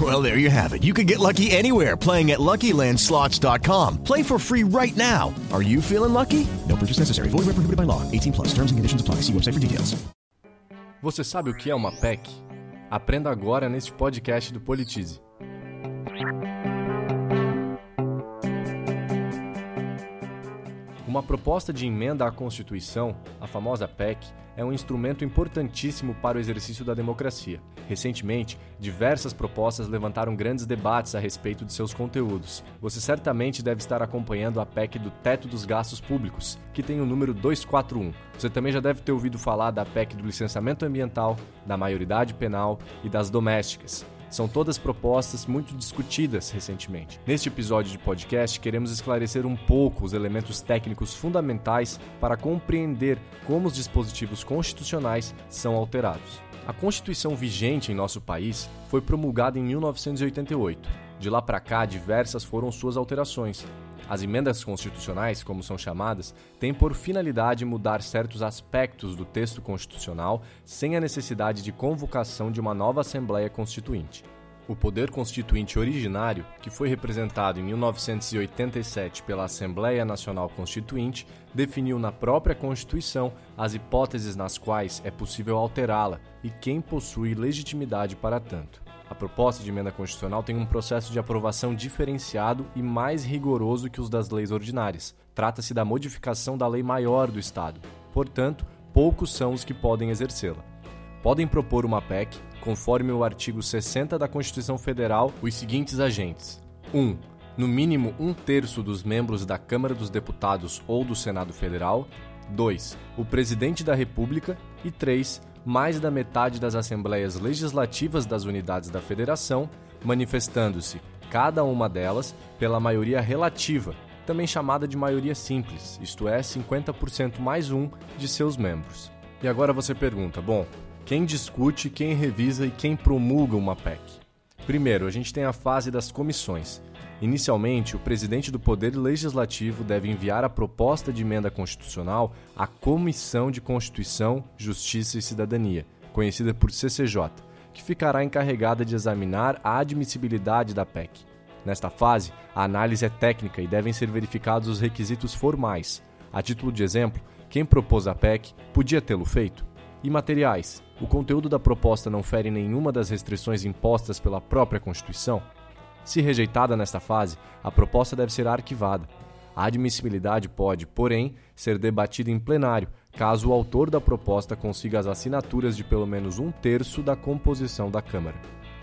Well, there you have it. You can get lucky anywhere playing at LuckyLandSlots.com. Play for free right now. Are you feeling lucky? No purchase necessary. Void where prohibited by law. 18 plus. Terms and conditions apply. See website for details. Você sabe o que é uma PEC? Aprenda agora neste podcast do Politize. Uma proposta de emenda à Constituição, a famosa PEC, é um instrumento importantíssimo para o exercício da democracia. Recentemente, diversas propostas levantaram grandes debates a respeito de seus conteúdos. Você certamente deve estar acompanhando a PEC do Teto dos Gastos Públicos, que tem o número 241. Você também já deve ter ouvido falar da PEC do licenciamento ambiental, da maioridade penal e das domésticas. São todas propostas muito discutidas recentemente. Neste episódio de podcast, queremos esclarecer um pouco os elementos técnicos fundamentais para compreender como os dispositivos constitucionais são alterados. A Constituição vigente em nosso país foi promulgada em 1988. De lá para cá, diversas foram suas alterações, as emendas constitucionais, como são chamadas, têm por finalidade mudar certos aspectos do texto constitucional sem a necessidade de convocação de uma nova Assembleia Constituinte. O poder constituinte originário, que foi representado em 1987 pela Assembleia Nacional Constituinte, definiu na própria Constituição as hipóteses nas quais é possível alterá-la e quem possui legitimidade para tanto. A proposta de emenda constitucional tem um processo de aprovação diferenciado e mais rigoroso que os das leis ordinárias. Trata-se da modificação da lei maior do Estado. Portanto, poucos são os que podem exercê-la. Podem propor uma PEC, conforme o artigo 60 da Constituição Federal, os seguintes agentes: 1. Um, no mínimo um terço dos membros da Câmara dos Deputados ou do Senado Federal. 2. O Presidente da República. E 3 mais da metade das assembleias legislativas das unidades da federação, manifestando-se, cada uma delas, pela maioria relativa, também chamada de maioria simples, isto é, 50% mais um de seus membros. E agora você pergunta: bom, quem discute, quem revisa e quem promulga uma PEC? Primeiro, a gente tem a fase das comissões. Inicialmente, o presidente do Poder Legislativo deve enviar a proposta de emenda constitucional à Comissão de Constituição, Justiça e Cidadania, conhecida por CCJ, que ficará encarregada de examinar a admissibilidade da PEC. Nesta fase, a análise é técnica e devem ser verificados os requisitos formais. A título de exemplo, quem propôs a PEC podia tê-lo feito? E materiais. O conteúdo da proposta não fere nenhuma das restrições impostas pela própria Constituição? Se rejeitada nesta fase, a proposta deve ser arquivada. A admissibilidade pode, porém, ser debatida em plenário, caso o autor da proposta consiga as assinaturas de pelo menos um terço da composição da Câmara.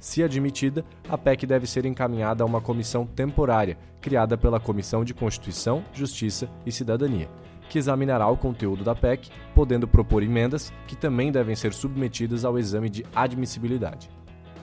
Se admitida, a PEC deve ser encaminhada a uma comissão temporária, criada pela Comissão de Constituição, Justiça e Cidadania, que examinará o conteúdo da PEC, podendo propor emendas que também devem ser submetidas ao exame de admissibilidade.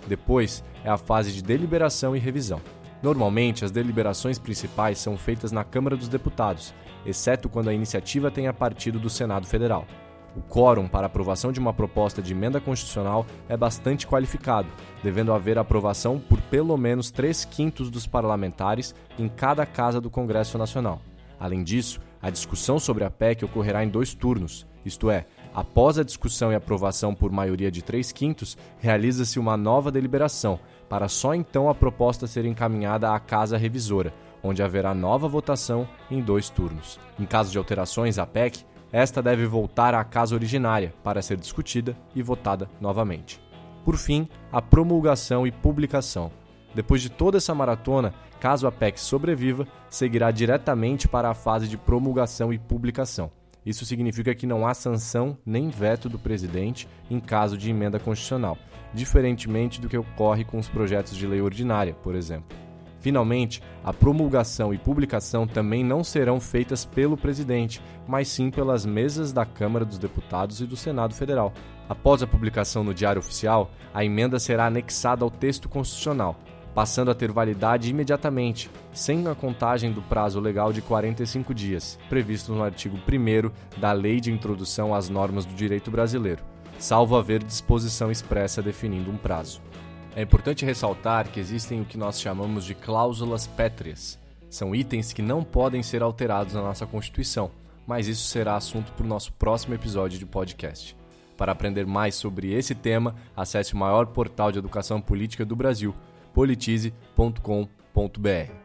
Depois é a fase de deliberação e revisão. Normalmente, as deliberações principais são feitas na Câmara dos Deputados, exceto quando a iniciativa tenha partido do Senado Federal. O quórum para aprovação de uma proposta de emenda constitucional é bastante qualificado, devendo haver aprovação por pelo menos 3 quintos dos parlamentares em cada casa do Congresso Nacional. Além disso, a discussão sobre a PEC ocorrerá em dois turnos, isto é, após a discussão e aprovação por maioria de 3 quintos, realiza-se uma nova deliberação, para só então a proposta ser encaminhada à Casa Revisora, onde haverá nova votação em dois turnos. Em caso de alterações à PEC, esta deve voltar à casa originária para ser discutida e votada novamente. Por fim, a promulgação e publicação. Depois de toda essa maratona, caso a PEC sobreviva, seguirá diretamente para a fase de promulgação e publicação. Isso significa que não há sanção nem veto do presidente em caso de emenda constitucional, diferentemente do que ocorre com os projetos de lei ordinária, por exemplo. Finalmente, a promulgação e publicação também não serão feitas pelo presidente, mas sim pelas mesas da Câmara dos Deputados e do Senado Federal. Após a publicação no Diário Oficial, a emenda será anexada ao texto constitucional, passando a ter validade imediatamente, sem a contagem do prazo legal de 45 dias, previsto no artigo 1 da Lei de Introdução às Normas do Direito Brasileiro, salvo haver disposição expressa definindo um prazo. É importante ressaltar que existem o que nós chamamos de cláusulas pétreas. São itens que não podem ser alterados na nossa Constituição, mas isso será assunto para o nosso próximo episódio de podcast. Para aprender mais sobre esse tema, acesse o maior portal de educação política do Brasil, politize.com.br.